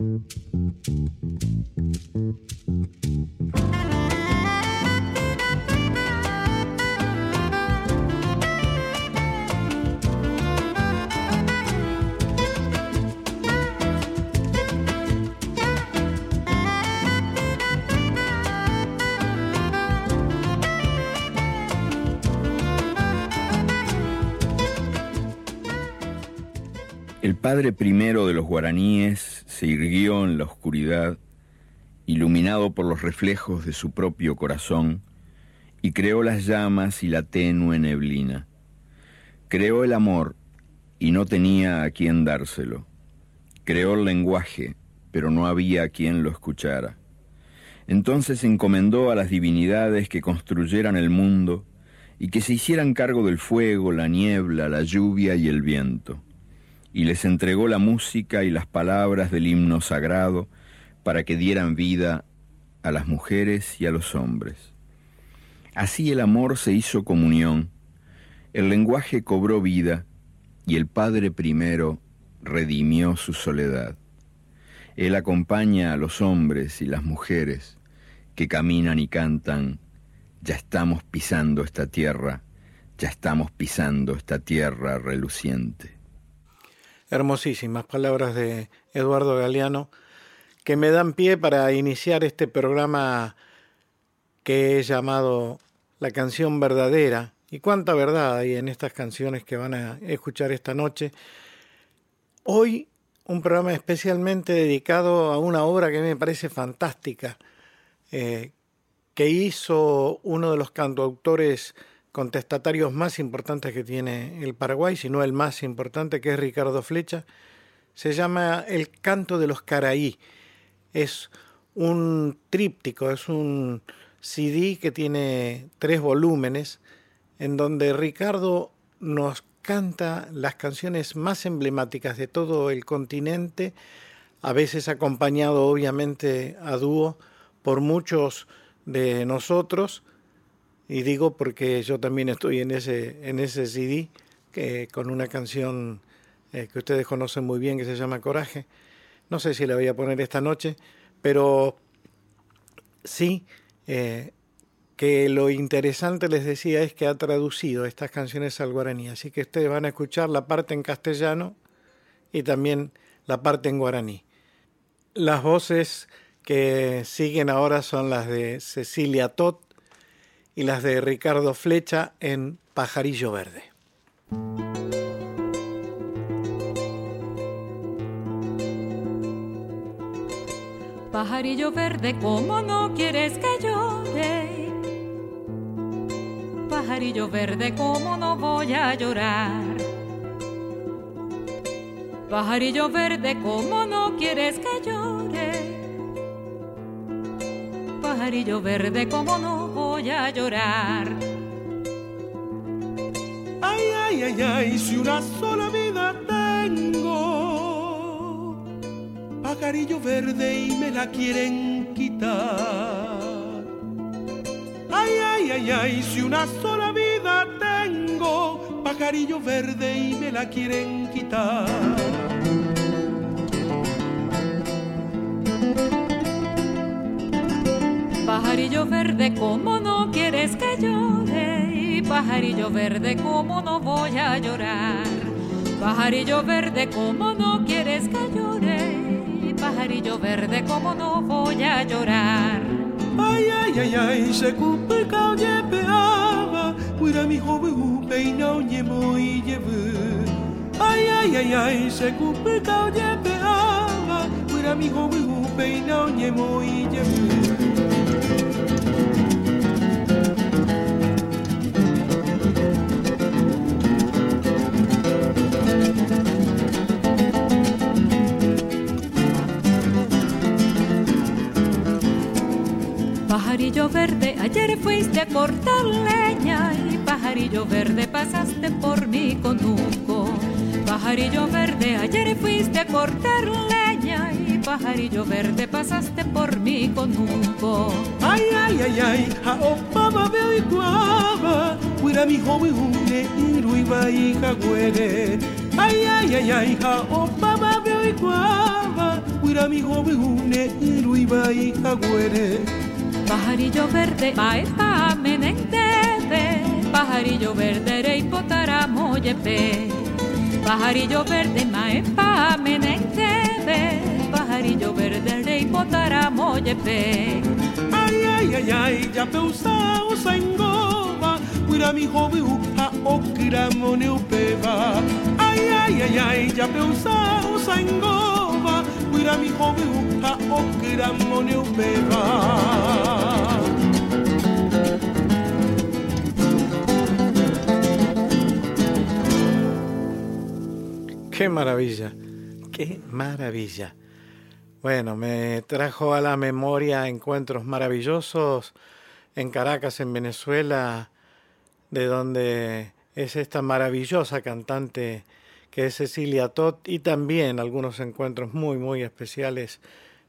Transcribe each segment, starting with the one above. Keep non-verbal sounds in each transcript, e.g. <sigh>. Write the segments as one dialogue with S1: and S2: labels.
S1: Mm-hmm. Padre primero de los guaraníes se irguió en la oscuridad, iluminado por los reflejos de su propio corazón, y creó las llamas y la tenue neblina. Creó el amor y no tenía a quien dárselo. Creó el lenguaje, pero no había a quien lo escuchara. Entonces encomendó a las divinidades que construyeran el mundo y que se hicieran cargo del fuego, la niebla, la lluvia y el viento y les entregó la música y las palabras del himno sagrado para que dieran vida a las mujeres y a los hombres. Así el amor se hizo comunión, el lenguaje cobró vida y el Padre primero redimió su soledad. Él acompaña a los hombres y las mujeres que caminan y cantan, ya estamos pisando esta tierra, ya estamos pisando esta tierra reluciente
S2: hermosísimas palabras de Eduardo Galeano que me dan pie para iniciar este programa que he llamado La canción verdadera. Y cuánta verdad hay en estas canciones que van a escuchar esta noche. Hoy un programa especialmente dedicado a una obra que me parece fantástica, eh, que hizo uno de los cantautores contestatarios más importantes que tiene el Paraguay, si no el más importante, que es Ricardo Flecha, se llama El canto de los Caraí. Es un tríptico, es un CD que tiene tres volúmenes, en donde Ricardo nos canta las canciones más emblemáticas de todo el continente, a veces acompañado obviamente a dúo por muchos de nosotros, y digo porque yo también estoy en ese, en ese CD que, con una canción eh, que ustedes conocen muy bien que se llama Coraje. No sé si la voy a poner esta noche, pero sí eh, que lo interesante les decía es que ha traducido estas canciones al guaraní. Así que ustedes van a escuchar la parte en castellano y también la parte en guaraní. Las voces que siguen ahora son las de Cecilia Tot y las de Ricardo Flecha en Pajarillo Verde.
S3: Pajarillo verde, ¿cómo no quieres que llore? Pajarillo verde, ¿cómo no voy a llorar? Pajarillo verde, ¿cómo no quieres que llore? Pajarillo verde, ¿cómo no voy a llorar.
S4: Ay, ay, ay, ay, si una sola vida tengo, pajarillo verde y me la quieren quitar. Ay, ay, ay, ay, si una sola vida tengo, pajarillo verde y me la quieren quitar.
S3: Pajarillo verde, ¿cómo no quieres que llore? Pajarillo verde, ¿cómo no voy a llorar? Pajarillo verde, ¿cómo no quieres que llore? Pajarillo verde, ¿cómo no voy a llorar?
S4: Ay, ay, ay, ay, se cumple calle peaba, cuida mi joven peinao ñemo y lleve. Ay, ay, ay, ay, se cumple calle peaba, cuida mi joven peinao ñemo y lleve.
S3: Pajarillo verde, ayer fuiste a cortar leña y pajarillo verde pasaste por mi conuco. Pajarillo verde, ayer fuiste a cortar leña y pajarillo verde pasaste por mi conuco.
S4: Ay, ay, ay, ay, a opama veo y guava, cuida mi joven une y va y Ay, ay, ay, ay, a opama veo y guava, mi joven y agüere.
S3: Pajarillo verde, maepa menentebe, pajarillo verde, rey potara moyepe. Pajarillo verde, maepa menentebe, pajarillo verde, rey potara moyepe.
S4: Ay, ay, ay, ay, ya peusa usa engova, cuida mi joven ha okira moneupeva. Ay, ay, ay, ay, ya peusa usa engova, mi moneupeva.
S2: Qué maravilla, qué maravilla. Bueno, me trajo a la memoria encuentros maravillosos en Caracas, en Venezuela, de donde es esta maravillosa cantante que es Cecilia Tot, y también algunos encuentros muy, muy especiales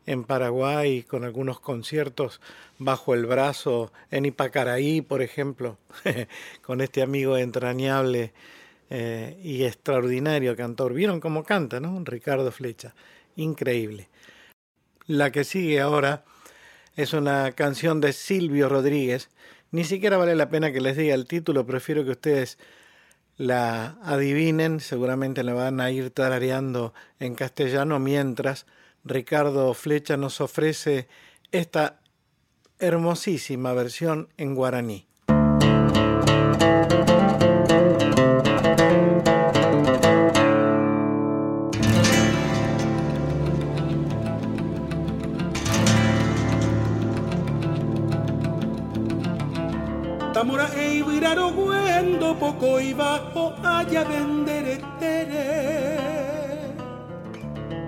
S2: en Paraguay, con algunos conciertos bajo el brazo en Ipacaraí, por ejemplo, <laughs> con este amigo entrañable eh, y extraordinario cantor. ¿Vieron cómo canta, no? Ricardo Flecha. Increíble. La que sigue ahora es una canción de Silvio Rodríguez. Ni siquiera vale la pena que les diga el título, prefiero que ustedes la adivinen, seguramente la van a ir tarareando en castellano mientras Ricardo Flecha nos ofrece esta hermosísima versión en guaraní.
S4: Guendo poco y bajo allá vendere tere.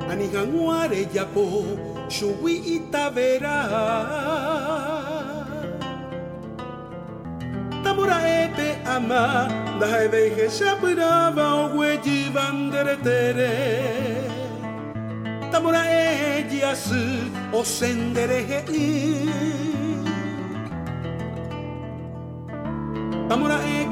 S4: Aniganguare yapo shuwi itavera. Tamora epe ama da veje shapirava ogweji vandere tere. Tamora e jiasu o sendere hei. Amora eko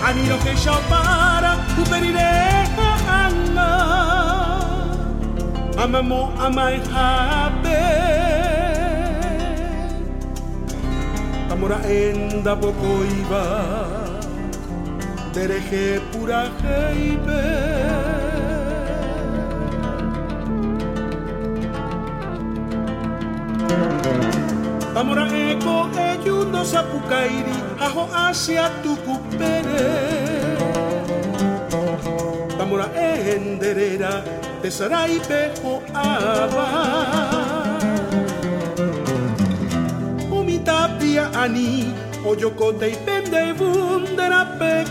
S4: e o ye u are gue pensa hawi Barendi o he sakaba Amanginderu i boba Tamora e a menova mano tallerera kaba Aniro he shaite Aniro que para uperire anga Amamo amai hape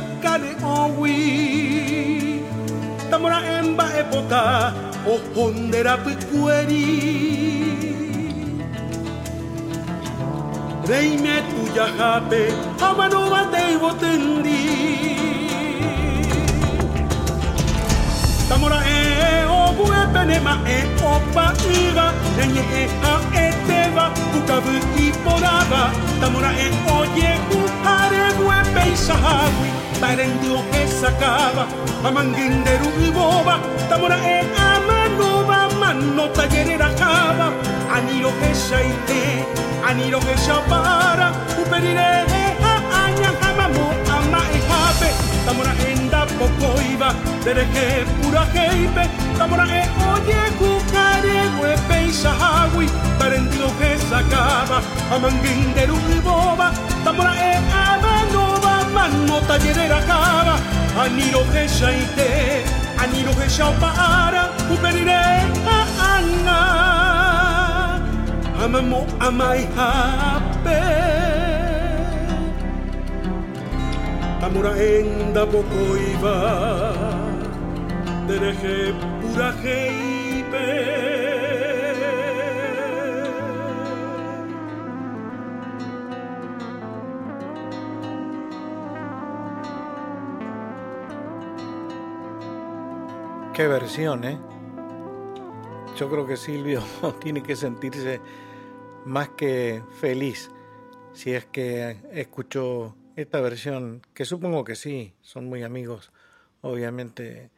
S4: Amora enda poco iba Dereje pura Reime tuya jape, amanu bate y botendi. Tamora e o buepenema e o paiva, reñe e a eteva, kukavu y porava. Tamora e oye kuhare buepe y sahawi, parendio que sacaba, amanguinderu y boba, tamora e a o bue penema e o pa iga, nenye e a e teva, ukavu i porava. Tamora e o ye u are bue peisa hawi, parendi o e sakava, amanginderu i boba. Tamora e amanova, mano tallerera java, aniro e shaite, aniro que para uperire a aña hamamo ama e hape tamora enda poco iba dereje pura heipe tamora e oye kukare we peisa hawi parendio que sacaba amanginderu y boba tamora e amanova mano tallerera cava aniro que shaite aniro que ובנראה הממו da poco iba, dereje pura.
S2: Qué versión. ¿eh? Yo creo que Silvio <laughs> tiene que sentirse más que feliz si es que escuchó esta versión, que supongo que sí, son muy amigos, obviamente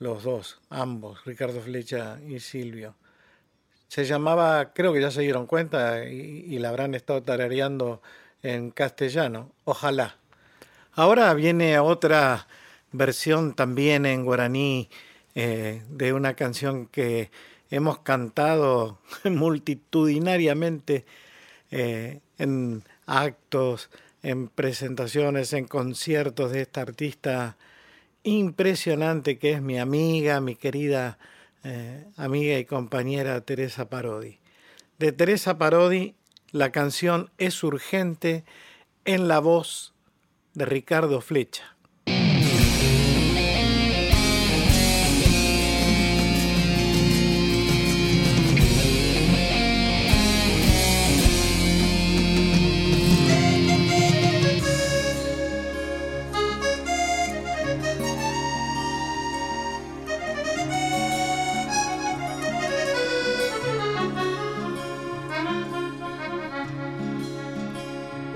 S2: los dos, ambos, Ricardo Flecha y Silvio. Se llamaba, creo que ya se dieron cuenta y, la habrán estado tarareando en castellano, ojalá. Ahora viene otra versión también en guaraní eh, de una canción que hemos cantado <laughs> multitudinariamente eh, en actos, en presentaciones, en conciertos de esta artista impresionante que es mi amiga, mi querida eh, amiga y compañera Teresa Parodi. De Teresa Parodi, la canción es urgente en la voz de Ricardo Flecha.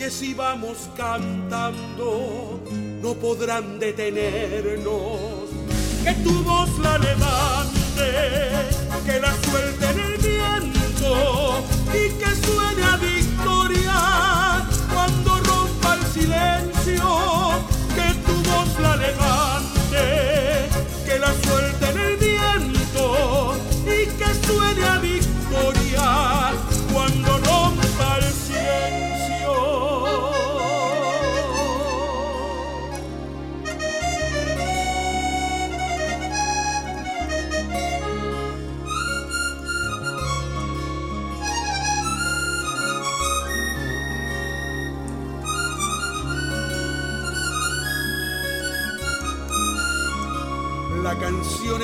S4: que si vamos cantando no podrán detenernos. Que tu voz la levante, que la suelte en el viento y que suene a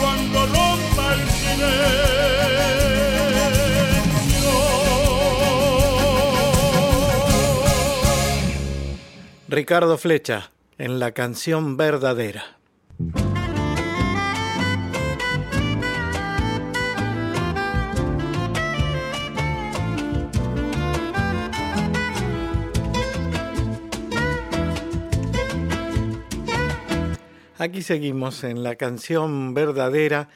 S4: cuando rompa el
S2: Ricardo Flecha en la canción verdadera. Aquí seguimos en la canción verdadera,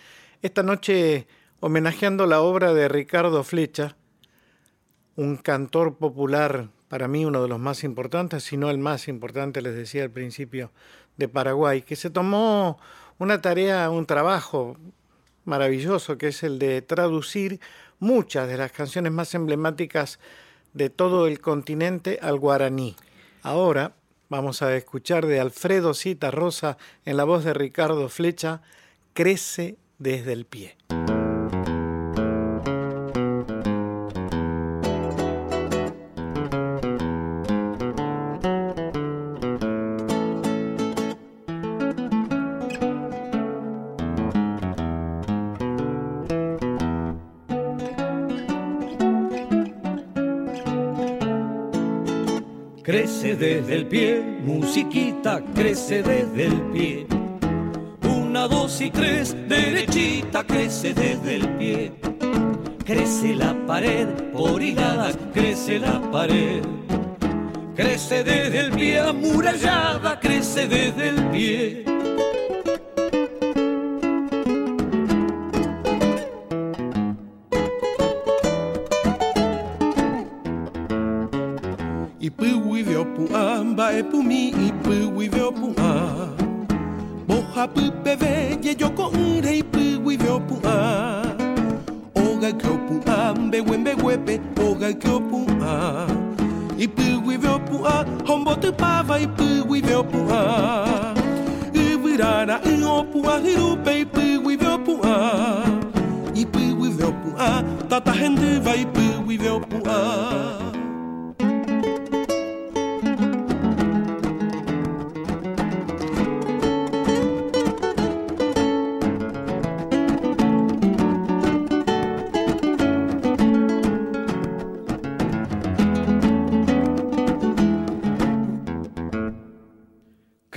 S2: esta noche homenajeando la obra de Ricardo Flecha, un cantor popular, para mí uno de los más importantes, si no el más importante, les decía al principio, de Paraguay, que se tomó una tarea, un trabajo maravilloso que es el de traducir muchas de las canciones más emblemáticas de todo el continente al guaraní. Ahora vamos a escuchar de Alfredo Cita Rosa en la voz de Ricardo Flecha, Crece desde el pie.
S5: Desde el pie, musiquita, crece desde el pie. Una, dos y tres, derechita, crece desde el pie. Crece la pared, por hiladas, crece la pared. Crece desde el pie, amurallada, crece desde el pie.
S4: gaikopua Ipu iveopua Hombote pava ipu iveopua Ivirana iopua Hirupe ipu iveopua Ipu iveopua Tata hende vai ipu iveopua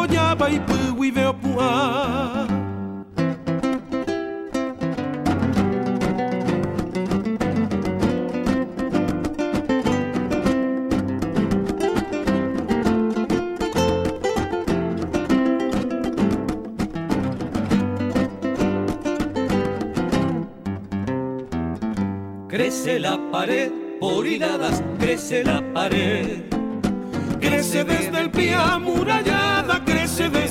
S2: goiaba e.
S5: Crece la pared por hiladas, crece la pared.
S4: Crece desde el pie a muralla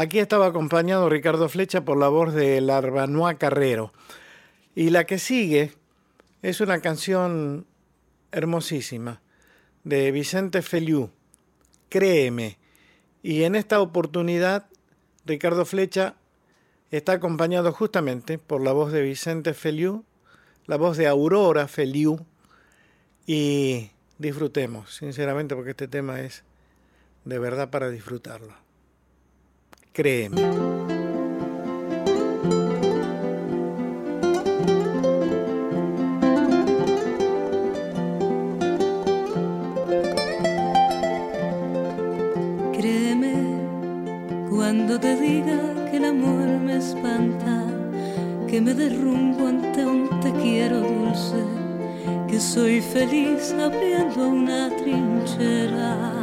S2: Aquí estaba acompañado Ricardo Flecha por la voz de Larbanois Carrero. Y la que sigue es una canción hermosísima de Vicente Feliu, Créeme. Y en esta oportunidad, Ricardo Flecha está acompañado justamente por la voz de Vicente Feliu, la voz de Aurora Feliu, y disfrutemos, sinceramente, porque este tema es de verdad para disfrutarlo. Créeme.
S3: Créeme cuando te diga que el amor me espanta, que me derrumbo ante un te quiero dulce, que soy feliz abriendo una trinchera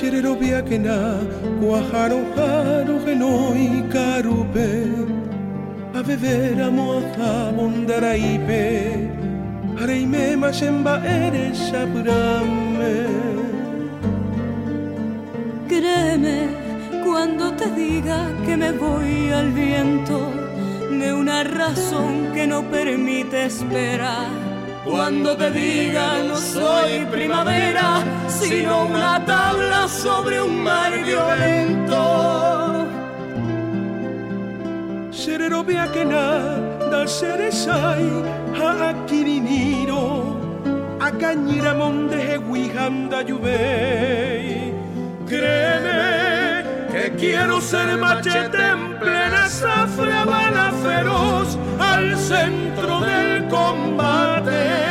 S4: Sherero biakena, kuaharo haro genoi karupe, a beber a moja bondaraipe, hareime mashemba eres shabrame.
S3: Créeme cuando te diga que me voy al viento de una razón que no permite esperar cuando te diga no soy primavera, sino una tabla sobre un mar violento.
S4: Serero biakena da seresai ha akiriniro akanyira monde hewihanda yubei. Créeme que quiero ser machete en plena zafra bala feroz al centro del combate.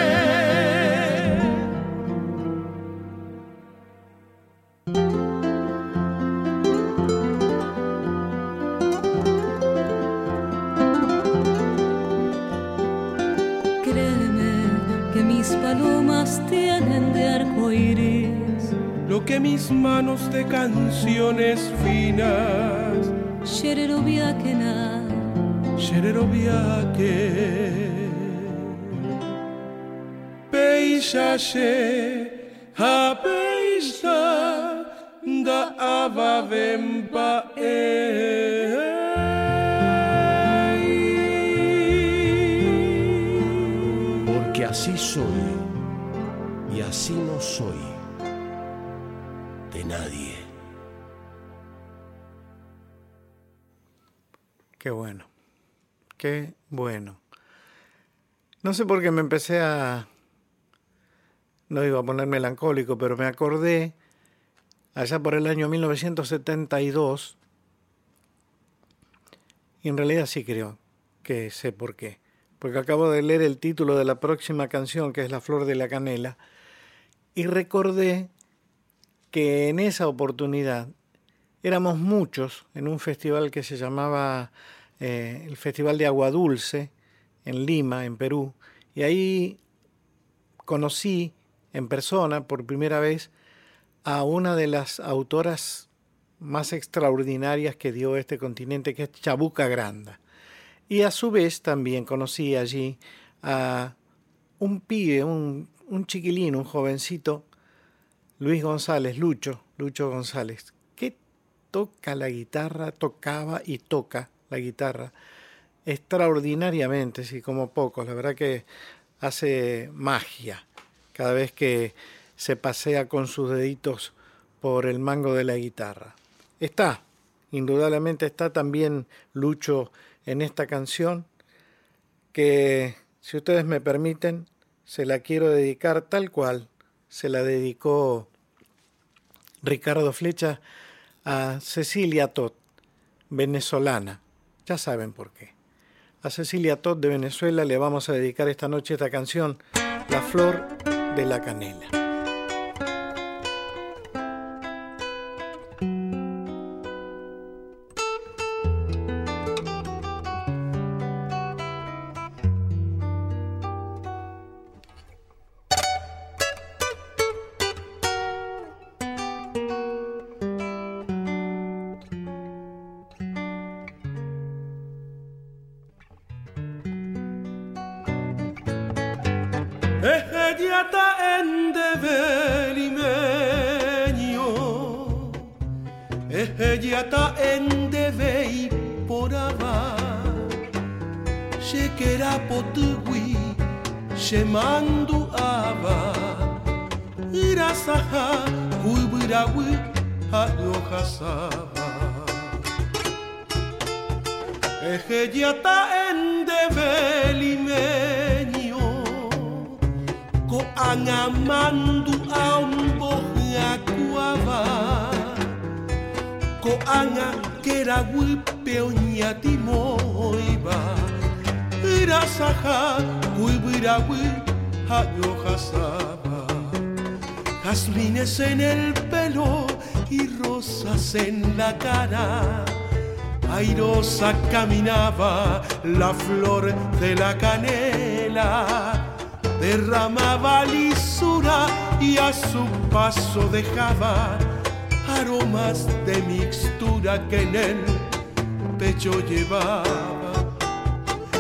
S4: Mis manos de canciones finas.
S3: Sherero viakena.
S4: Sherero viake. Peisaje, a peisa, da ava vempa
S6: Porque así soy y así no soy
S2: Qué bueno, qué bueno. No sé por qué me empecé a... No iba a poner melancólico, pero me acordé allá por el año 1972, y en realidad sí creo que sé por qué, porque acabo de leer el título de la próxima canción, que es La Flor de la Canela, y recordé que en esa oportunidad éramos muchos en un festival que se llamaba eh, el Festival de Agua Dulce en Lima, en Perú, y ahí conocí en persona por primera vez a una de las autoras más extraordinarias que dio este continente, que es Chabuca Granda. Y a su vez también conocí allí a un pibe, un, un chiquilín, un jovencito Luis González, Lucho, Lucho González, que toca la guitarra, tocaba y toca la guitarra extraordinariamente, sí, como pocos. La verdad que hace magia cada vez que se pasea con sus deditos por el mango de la guitarra. Está, indudablemente está también Lucho en esta canción, que si ustedes me permiten, se la quiero dedicar tal cual se la dedicó Ricardo Flecha a Cecilia Todd, venezolana. Ya saben por qué. A Cecilia Todd de Venezuela le vamos a dedicar esta noche esta canción, La Flor de la Canela.
S4: En el pelo y rosas en la cara. Airosa caminaba la flor de la canela, derramaba lisura y a su paso dejaba aromas de mixtura que en el pecho llevaba.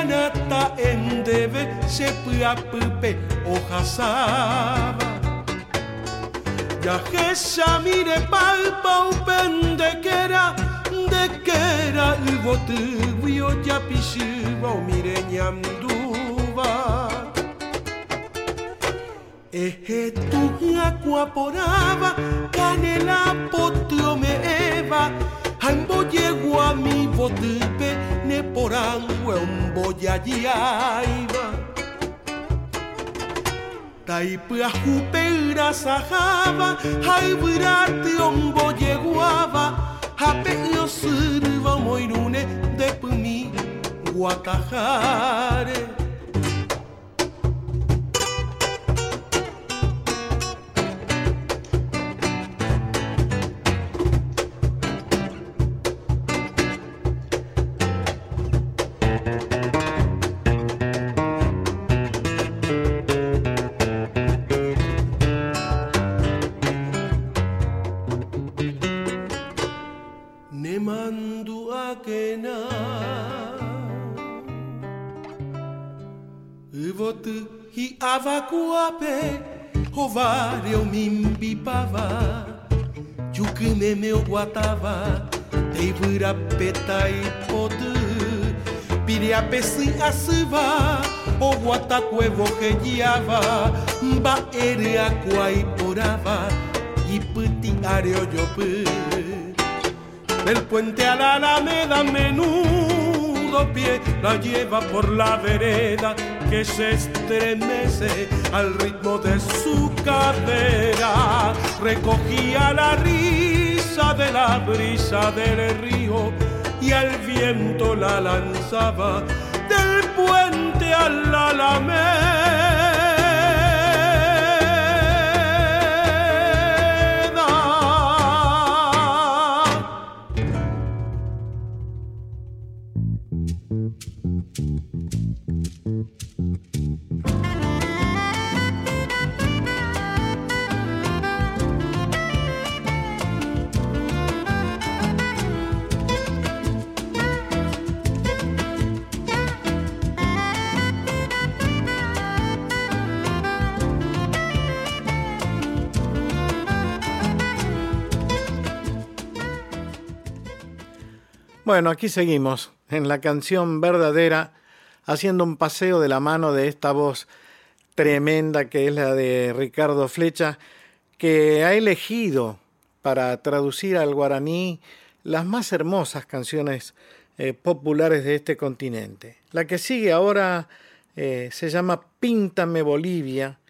S4: ejetianata en debe se pupe ojasaba. Ya que mire palpa upende que era de que era el botillo ya pisiva o mire ñamduva. Eje tu poraba, canela potio me eva, ambo llegó a mi botipe, ne porangue un boyayaiva. Taipua jupera sajaba, hay virate un boyeguaba, hape yo sirva moirune de pumi guatajare. avacuape, ovário mimbipava, jucime meu guatava, teivura peta e podu, piriapesi asiva, o guatacue vojegiava, mba ere aqua e porava, y puti areo yopu. Del puente a la alameda menudo pie la lleva por la vereda que se estremece al ritmo de su cadera. Recogía la risa de la brisa del río y al viento la lanzaba del puente al alameda. Thank you.
S2: Bueno, aquí seguimos en la canción verdadera, haciendo un paseo de la mano de esta voz tremenda que es la de Ricardo Flecha, que ha elegido para traducir al guaraní las más hermosas canciones eh, populares de este continente. La que sigue ahora eh, se llama Píntame Bolivia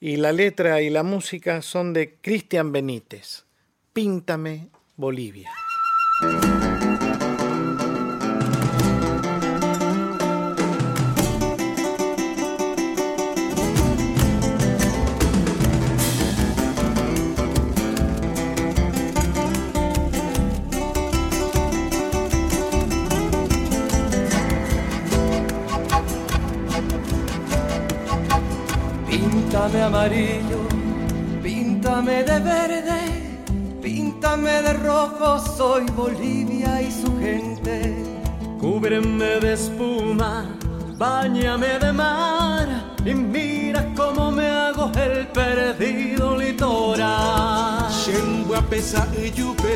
S2: y la letra y la música son de Cristian Benítez. Píntame Bolivia.
S7: Píntame amarillo, píntame de verde, píntame de rojo, soy Bolivia y su gente.
S5: Cúbreme de espuma, bañame de mar y mira cómo me hago el perdido litoral.
S4: Shenguape sa eyupe,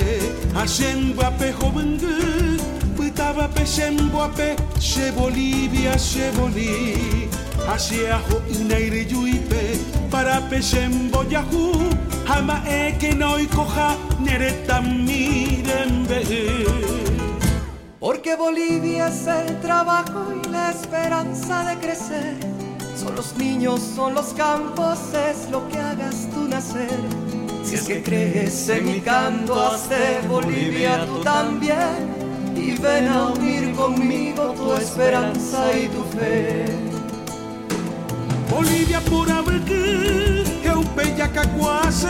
S4: a Shenguape jovengu, Puitabape Shenguape, she Bolivia, she Bolivia. Asiajo inaire yuipe para pesem boyahu Hama eke no coja nereta mirembe
S7: Porque Bolivia es el trabajo y la esperanza de crecer Son los niños, son los campos, es lo que hagas tú nacer Si es que crees en mi canto, hazte Bolivia tú también. Y ven a unir conmigo tu esperanza y tu fe.
S4: Bolivia pura que eupeya cacuase,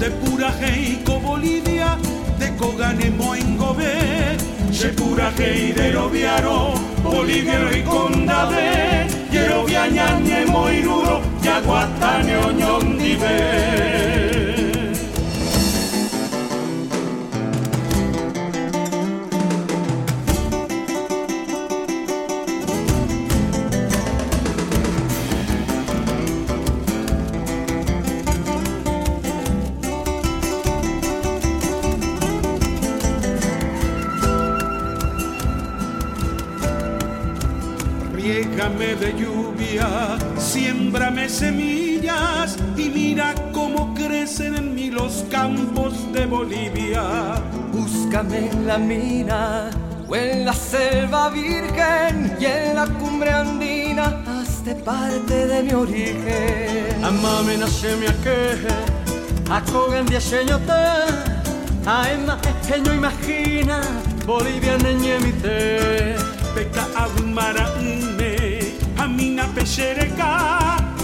S4: de pura heico Bolivia, de cogane moengobe, de pura hei de roviaro, Bolivia y condade, yerovia ñañe moiruro, yaguatane oñondive. De lluvia, siémbrame semillas y mira cómo crecen en mí los campos de Bolivia.
S7: Búscame en la mina o en la selva virgen y en la cumbre andina, hazte parte de mi origen.
S5: Amame nascemi a que, a cogan de a emma pequeño imagina, Bolivia neñemite.
S4: Peca abumara Amina peshereka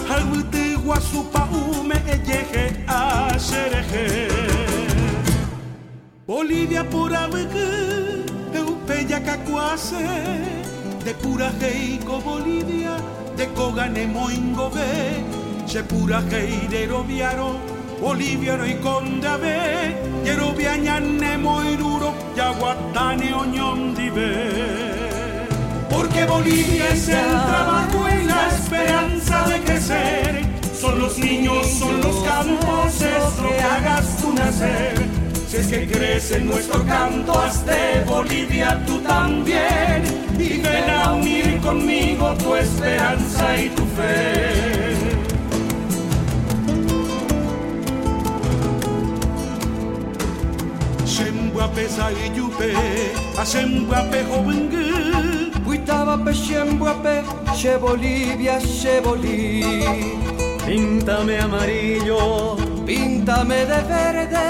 S4: Halwite guasupa ume eyeje a shereje Bolivia pura vege Eupeya cacuase De pura heico Bolivia De cogane moingobe Se pura heidero viaro Boliviano y condave Yerobia ñane moiruro Yaguatane oñondive porque Bolivia es el trabajo y la esperanza de crecer. Son los niños, son los campos, es lo que hagas tú nacer. Si es que crees en nuestro canto, hazte Bolivia tú también. Y ven a unir conmigo tu esperanza y tu fe. Shembuape y yupe, a Shembuape joven
S7: Uitaba pe Xembuape, che Bolivia, che Bolí.
S5: Píntame amarillo,
S7: píntame de verde,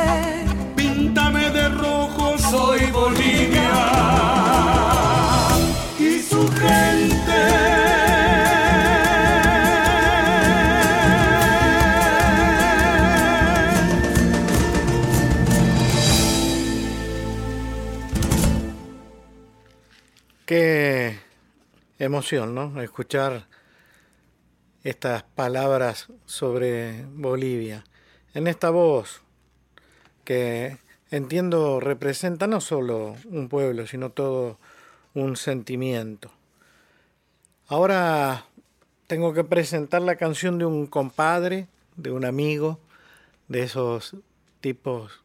S4: píntame de rojo, soy Bolivia y su gente.
S2: Qué emoción, ¿no? Escuchar estas palabras sobre Bolivia. En esta voz que entiendo representa no solo un pueblo, sino todo un sentimiento. Ahora tengo que presentar la canción de un compadre, de un amigo, de esos tipos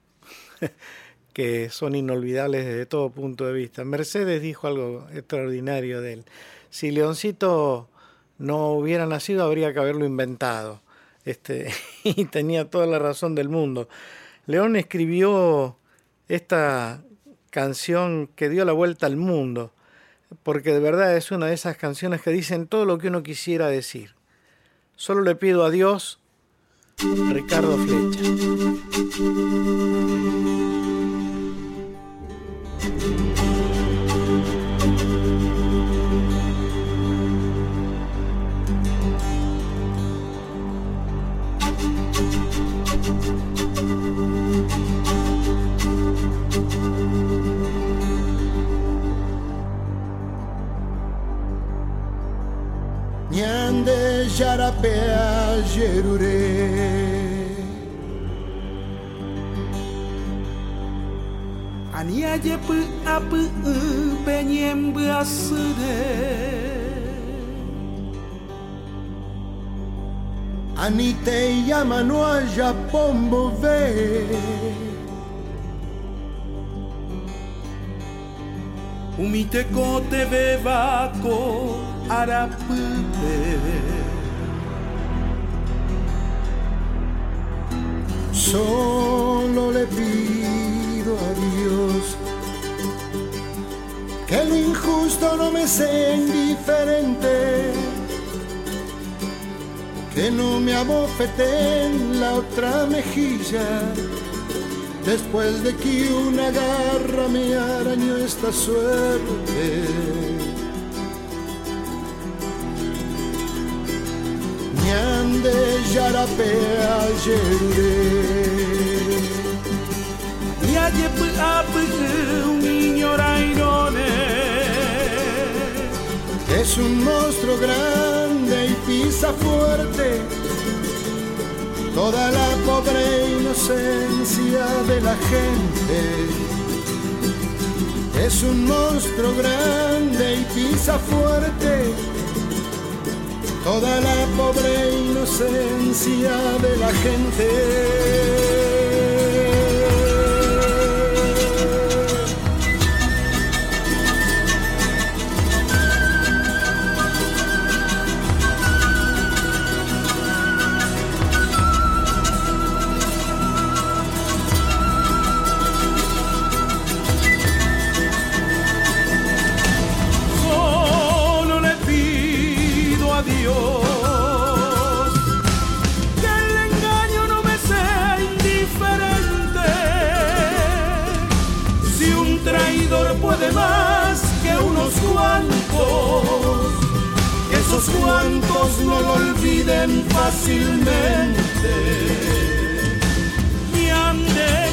S2: que son inolvidables desde todo punto de vista. Mercedes dijo algo extraordinario de él. Si Leoncito no hubiera nacido, habría que haberlo inventado. Este, <laughs> y tenía toda la razón del mundo. León escribió esta canción que dio la vuelta al mundo, porque de verdad es una de esas canciones que dicen todo lo que uno quisiera decir. Solo le pido a Dios, Ricardo Flecha.
S8: Nhandê, Jarapé, Jerurê.
S4: Ania je pe ape pe nyem beasede.
S8: Anite yamanoa japombo ve.
S4: Umite kote vevako arapupe
S8: Solo le pido a Dios. Que lo injusto no me sea indiferente.
S4: que no me abofete en la otra mejilla, después de que una garra me arañó esta suerte. Ñande yarapea yerure.
S8: Yaye apu un niño
S4: Es un monstruo grande y pisa fuerte toda la pobre inocencia de la gente. Es un monstruo grande y pisa fuerte toda la pobre inocencia de la gente. Cuantos no lo olviden fácilmente. Y ande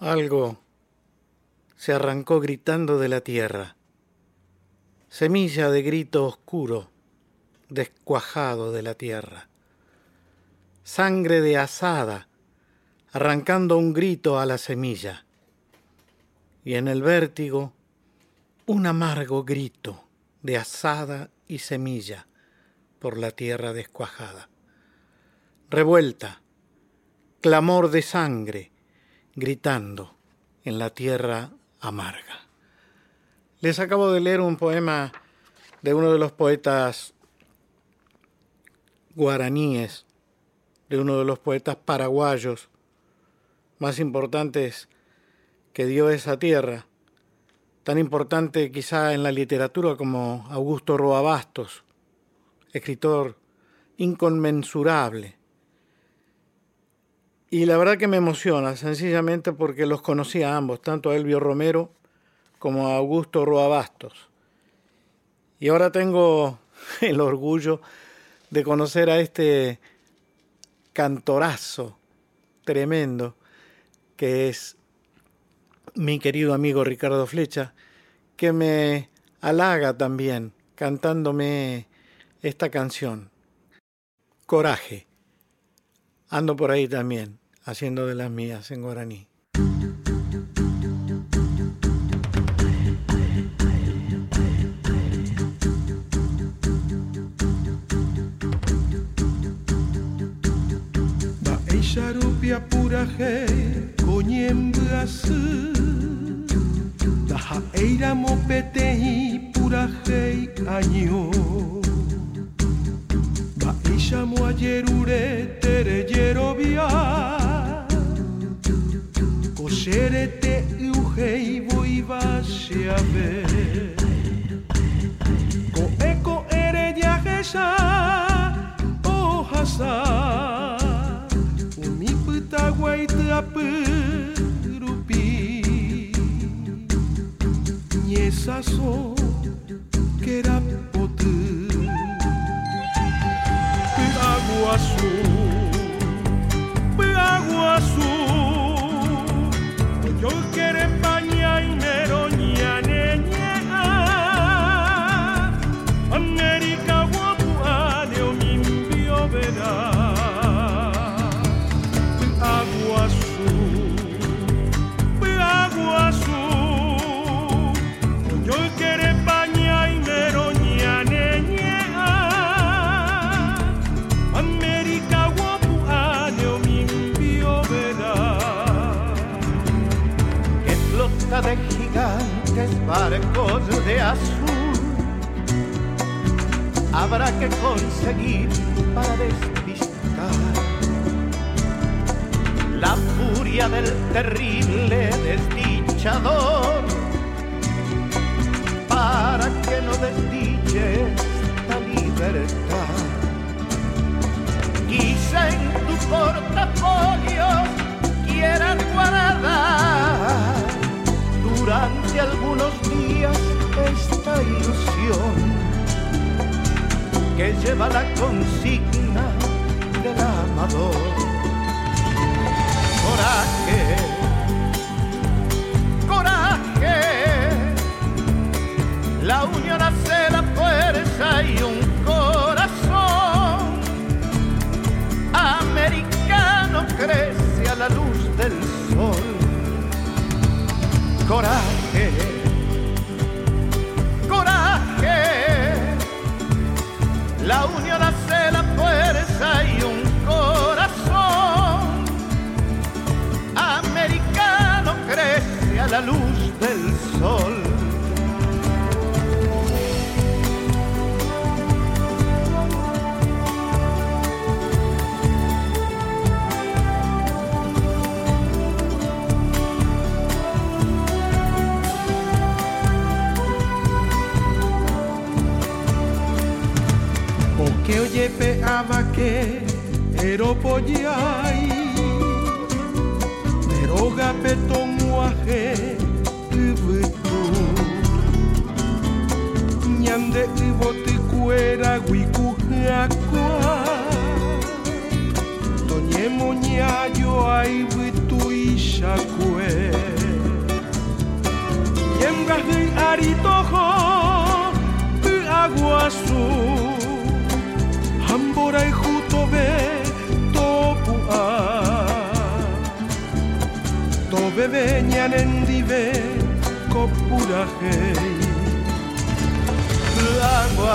S2: Algo se arrancó gritando de la tierra. Semilla de grito oscuro, descuajado de la tierra. Sangre de asada, arrancando un grito a la semilla. Y en el vértigo, un amargo grito de asada y semilla por la tierra descuajada. Revuelta, clamor de sangre, gritando en la tierra amarga. Les acabo de leer un poema de uno de los poetas guaraníes, de uno de los poetas paraguayos más importantes que dio esa tierra, tan importante quizá en la literatura como Augusto Roa Bastos, escritor inconmensurable. Y la verdad que me emociona, sencillamente porque los conocí a ambos, tanto a Elvio Romero como a Augusto Roa Bastos. Y ahora tengo <laughs> el orgullo de conocer a este cantorazo tremendo que es mi querido amigo Ricardo Flecha, que me halaga también cantándome esta canción, Coraje. Ando por ahí también, haciendo de las mías en guaraní.
S8: Ba eisharupia pura he konyembuasu Da
S4: Eira mopete y pura hei año chamo ayer ure tereyero bia Coserete ujei voy a ver. Coeco ere yajesa ojasa Umi puta guaita purupi Nyesa so kera potu azul, água azul. Yo quiero de
S2: gigantes barcos de azul. Habrá que conseguir para despistar la furia del terrible desdichador, para que no desdiche esta libertad. Quizá en tu portafolio quieras guardar durante algunos días esta ilusión que lleva la consigna del amador. Coraje, coraje, la unión hace la fuerza y un corazón americano crece a la luz Coraje, coraje, la unión hace la fuerza y un corazón. Americano crece a la luz del sol.
S4: yepe abake eropoyai Eroga petonguaje ibutu Ñande ibotikuera guikujakua Toñemo ñayoa ibutu ishakue Yemgajei aritojo aguasu por ajutove topua Tobe beñan endibe kopurajei Lago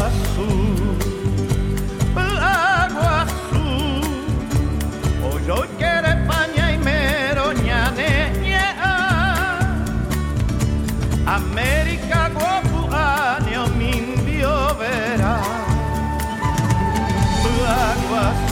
S2: Agua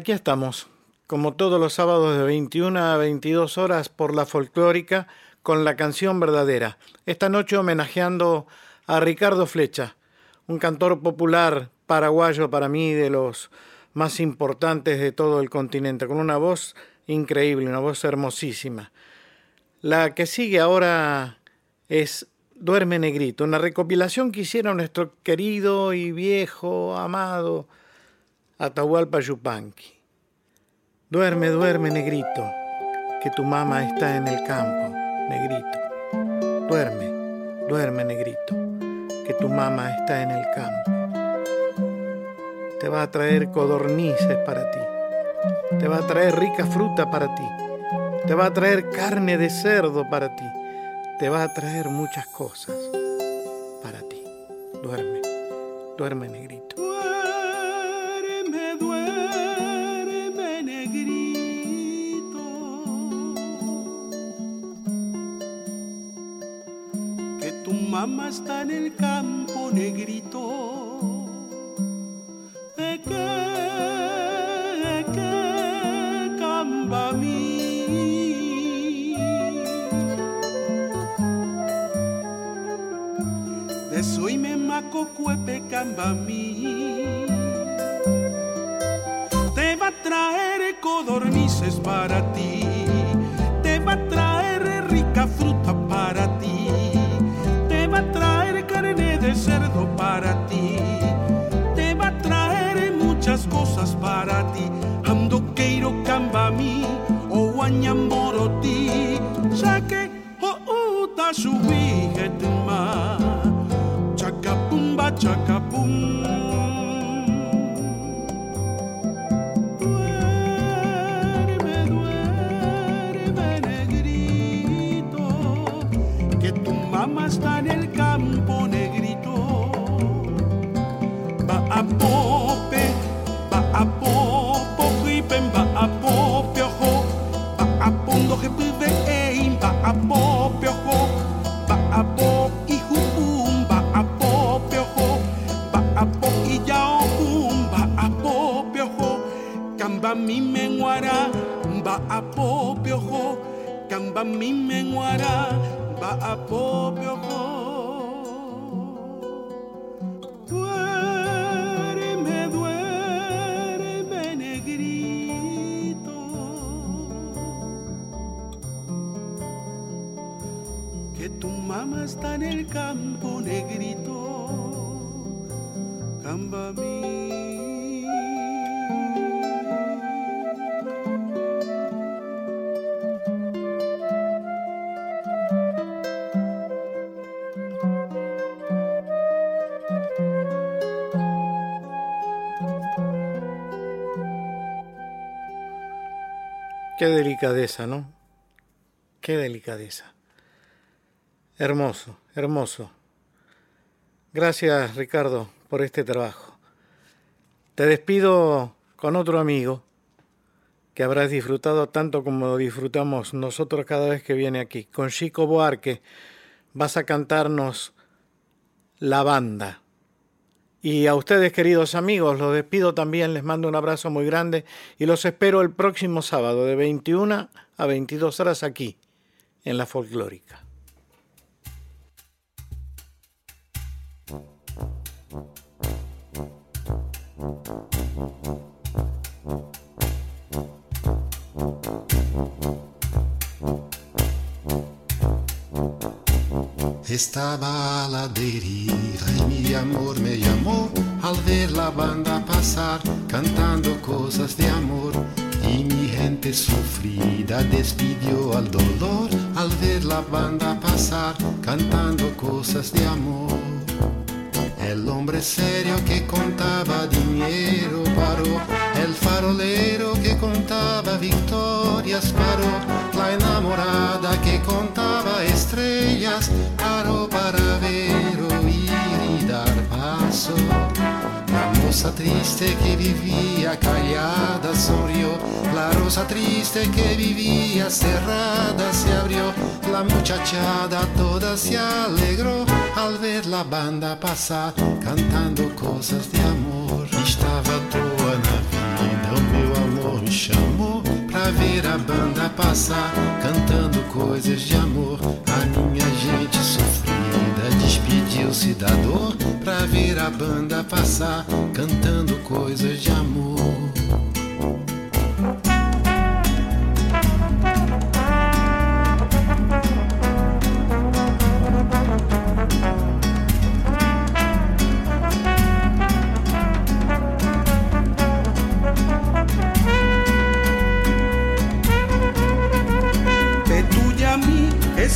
S2: aquí estamos, como todos los sábados de 21 a 22 horas por la folclórica, con la canción verdadera. Esta noche homenajeando a Ricardo Flecha, un cantor popular paraguayo para mí de los más importantes de todo el continente, con una voz increíble, una voz hermosísima. La que sigue ahora es Duerme Negrito, una recopilación que hiciera nuestro querido y viejo, amado Atahualpa Yupanqui. Duerme, duerme, negrito, que tu mamá está en el campo, negrito. Duerme, duerme, negrito, que tu mamá está en el campo. Te va a traer codornices para ti, te va a traer rica fruta para ti, te va a traer carne de cerdo para ti, te va a traer muchas cosas para ti. Duerme, duerme, negrito.
S4: Mamá está en el campo negrito. Eque, eque, camba mí. De soy me maco cuepe camba mí. Te va a traer codornices para ti. Te va a traer cerdo para ti. Camba mi menguara, ba a pope ojo, camba mi menguara, ba a pope ojo. está en el campo negrito, camba mí.
S2: Delicadeza, ¿no? Qué delicadeza. Hermoso, hermoso. Gracias Ricardo por este trabajo. Te despido con otro amigo que habrás disfrutado tanto como disfrutamos nosotros cada vez que viene aquí. Con Chico Boarque vas a cantarnos La Banda. Y a ustedes, queridos amigos, los despido también, les mando un abrazo muy grande y los espero el próximo sábado de 21 a 22 horas aquí, en la folclórica.
S9: Estaba la deriva mi amor me llamó al ver la banda pasar cantando cosas de amor. Y mi gente sufrida despidió al dolor al ver la banda pasar cantando cosas de amor. El hombre serio que contaba dinero paró, el farolero que contaba victorias paró, la enamorada que contaba estrellas paró para ver, La moza triste que vivía callada sonrió, la rosa triste que vivía cerrada se abrió, la muchachada toda se alegró al ver la banda pasar cantando cosas de amor. Estava à toa na vida, meu amor pra ver a banda
S4: passar, cantando coisas de amor. A minha gente sofrida despediu-se da dor pra ver a banda passar, cantando coisas de amor.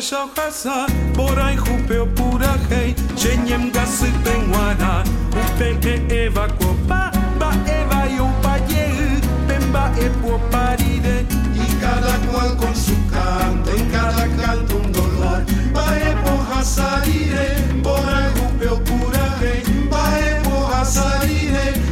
S10: shao hasa Borai hupeo pura hei Chenyem gasi penguana Upe e eva copa Ba eva yo pa ye Pemba e può parire
S4: Y cada cual con su canto En cada canto un dolor. Ba e può salire Borai hupeo pura hei Ba e può salire